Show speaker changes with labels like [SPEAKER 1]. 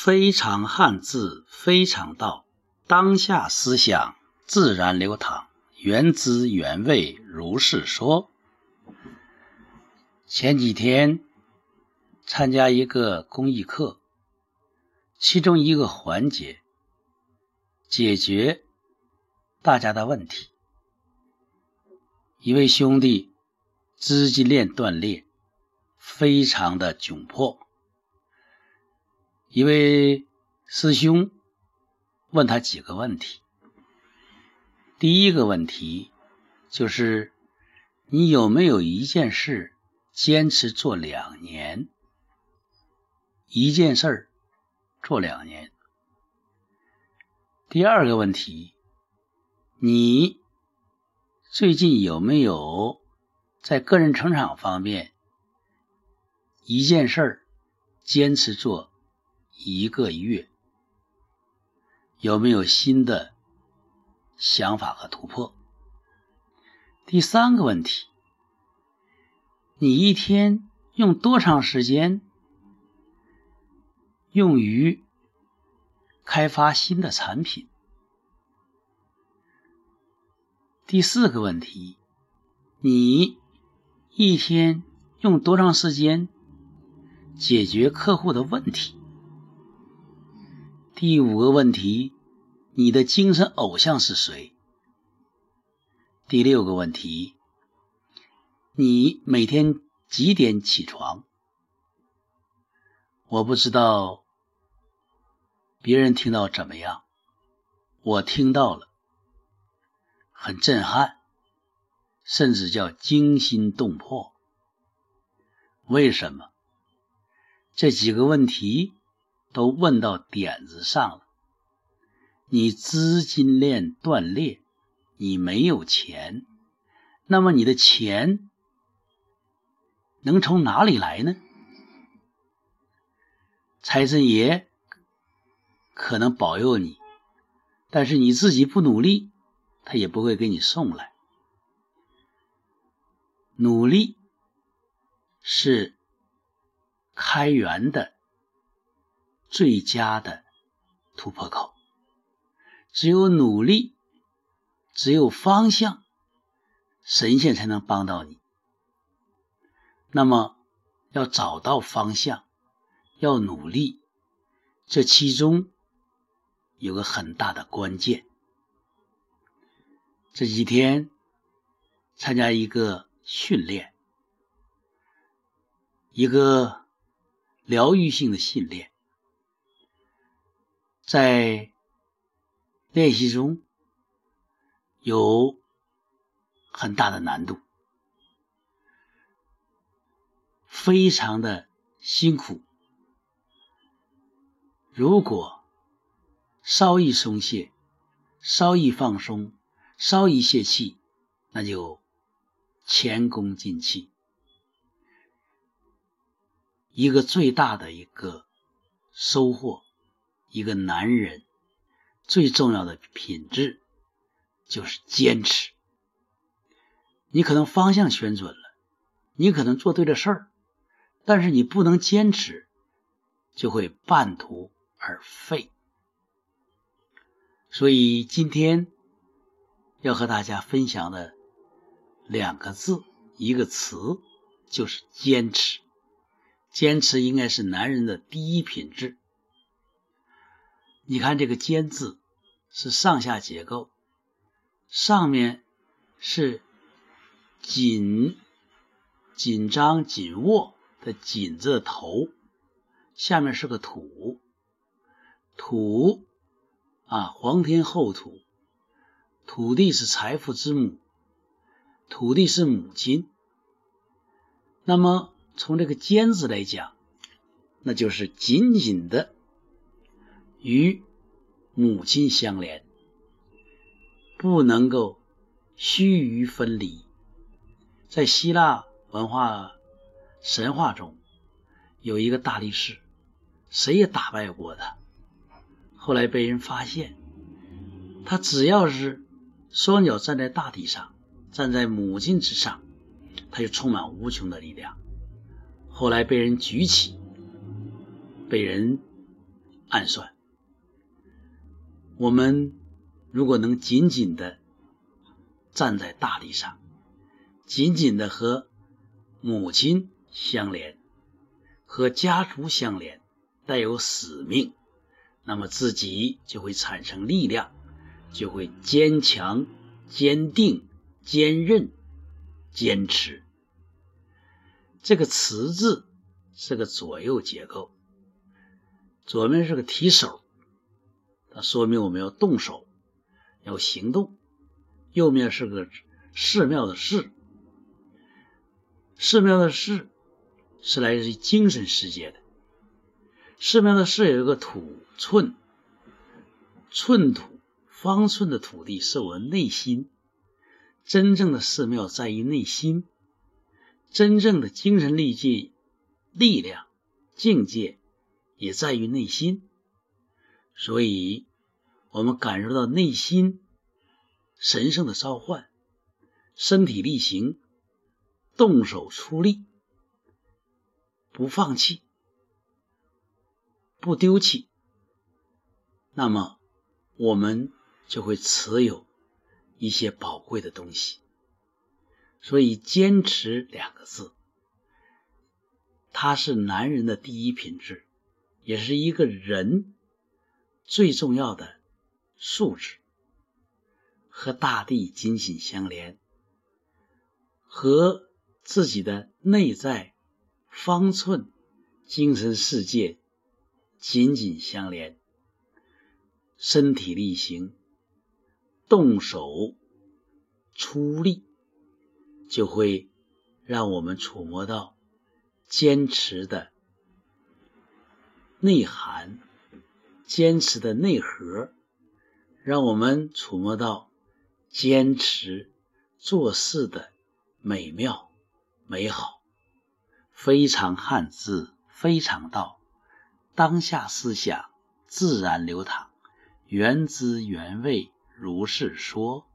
[SPEAKER 1] 非常汉字，非常道。当下思想自然流淌，原汁原味如是说。前几天参加一个公益课，其中一个环节解决大家的问题。一位兄弟资金链断裂，非常的窘迫。一位师兄问他几个问题。第一个问题就是：你有没有一件事坚持做两年？一件事儿做两年。第二个问题，你最近有没有在个人成长方面一件事儿坚持做？一个月有没有新的想法和突破？第三个问题，你一天用多长时间用于开发新的产品？第四个问题，你一天用多长时间解决客户的问题？第五个问题，你的精神偶像是谁？第六个问题，你每天几点起床？我不知道别人听到怎么样，我听到了，很震撼，甚至叫惊心动魄。为什么？这几个问题。都问到点子上了。你资金链断裂，你没有钱，那么你的钱能从哪里来呢？财神爷可能保佑你，但是你自己不努力，他也不会给你送来。努力是开源的。最佳的突破口，只有努力，只有方向，神仙才能帮到你。那么，要找到方向，要努力，这其中有个很大的关键。这几天参加一个训练，一个疗愈性的训练。在练习中有很大的难度，非常的辛苦。如果稍一松懈，稍一放松，稍一泄气，那就前功尽弃。一个最大的一个收获。一个男人最重要的品质就是坚持。你可能方向选准了，你可能做对了事儿，但是你不能坚持，就会半途而废。所以今天要和大家分享的两个字，一个词，就是坚持。坚持应该是男人的第一品质。你看这个“坚”字是上下结构，上面是紧、紧张、紧握的“紧”字头，下面是个土，土啊，皇天厚土，土地是财富之母，土地是母亲。那么从这个“坚”字来讲，那就是紧紧的。与母亲相连，不能够须臾分离。在希腊文化神话中，有一个大力士，谁也打败过他。后来被人发现，他只要是双脚站在大地上，站在母亲之上，他就充满无穷的力量。后来被人举起，被人。暗算。我们如果能紧紧的站在大地上，紧紧的和母亲相连，和家族相连，带有使命，那么自己就会产生力量，就会坚强、坚定、坚韧、坚持。这个“持”字是个左右结构，左面是个提手，它说明我们要动手，要行动；右面是个寺庙的“寺”，寺庙的“寺”是来自于精神世界的。寺庙的“寺”有一个土寸，寸土方寸的土地是我们内心，真正的寺庙在于内心。真正的精神力界、力量、境界也在于内心，所以，我们感受到内心神圣的召唤，身体力行，动手出力，不放弃，不丢弃，那么我们就会持有一些宝贵的东西。所以，坚持两个字，它是男人的第一品质，也是一个人最重要的素质。和大地紧紧相连，和自己的内在方寸、精神世界紧紧相连，身体力行，动手出力。就会让我们触摸到坚持的内涵、坚持的内核，让我们触摸到坚持做事的美妙、美好。非常汉字，非常道，当下思想自然流淌，原汁原味如是说。